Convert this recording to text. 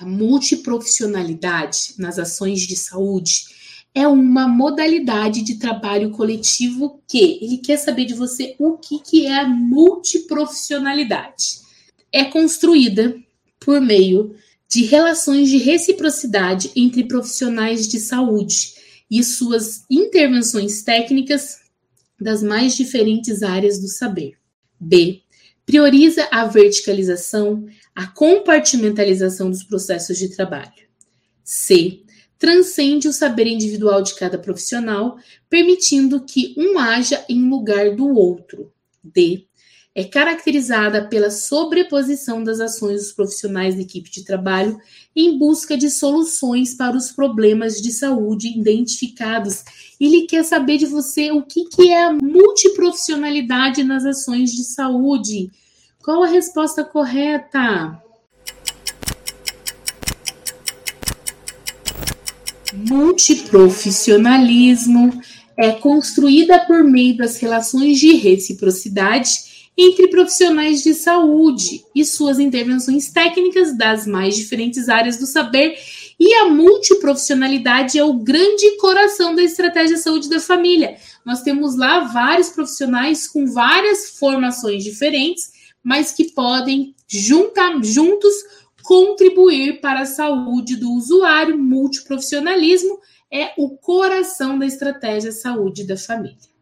A multiprofissionalidade nas ações de saúde é uma modalidade de trabalho coletivo que ele quer saber de você o que, que é a multiprofissionalidade. É construída por meio de relações de reciprocidade entre profissionais de saúde e suas intervenções técnicas das mais diferentes áreas do saber. B. Prioriza a verticalização, a compartimentalização dos processos de trabalho. C transcende o saber individual de cada profissional, permitindo que um haja em lugar do outro. D. É caracterizada pela sobreposição das ações dos profissionais da equipe de trabalho em busca de soluções para os problemas de saúde identificados. Ele quer saber de você o que, que é a multiprofissionalidade nas ações de saúde. Qual a resposta correta? multiprofissionalismo é construída por meio das relações de reciprocidade entre profissionais de saúde e suas intervenções técnicas das mais diferentes áreas do saber, e a multiprofissionalidade é o grande coração da estratégia saúde da família. Nós temos lá vários profissionais com várias formações diferentes, mas que podem juntar juntos contribuir para a saúde do usuário. Multiprofissionalismo é o coração da estratégia saúde da família.